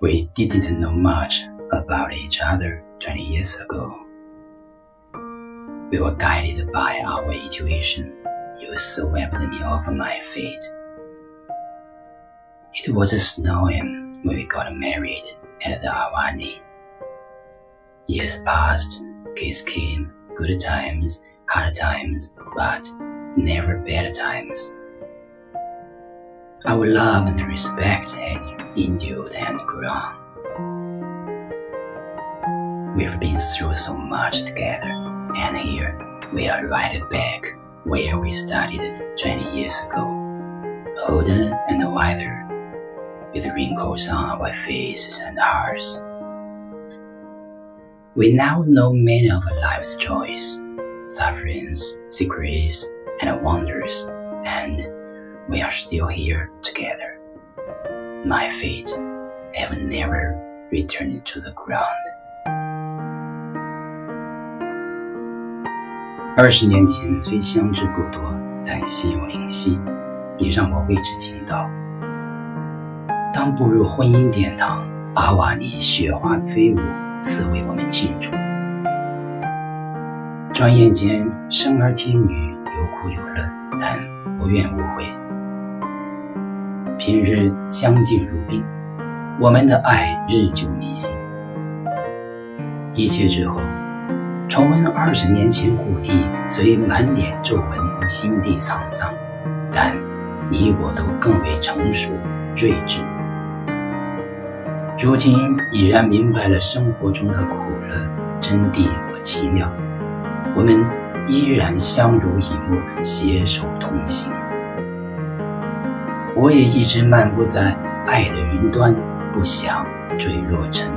We didn't know much about each other 20 years ago. We were guided by our intuition. You swept me off my feet. It was snowing when we got married at the Awani. Years passed, kids came, good times, hard times, but never bad times. Our love and respect has endured and grown. We've been through so much together, and here we are right back where we started 20 years ago, older and wiser, with wrinkles on our faces and hearts. We now know many of life's joys, sufferings, secrets, and wonders, and we are still here together. My feet have never returned to the ground. 二十年前虽相知不多，但心有灵犀，你让我为之倾倒。当步入婚姻殿堂，阿瓦尼雪花飞舞，似为我们庆祝。转眼间，生儿天女，有苦有乐，但无怨无悔。平日相敬如宾，我们的爱日久弥新。一切之后，重温二十年前故地，虽满脸皱纹，心地沧桑，但你我都更为成熟睿智。如今已然明白了生活中的苦乐真谛和奇妙，我们依然相濡以沫，携手同行。我也一直漫步在爱的云端，不想坠落尘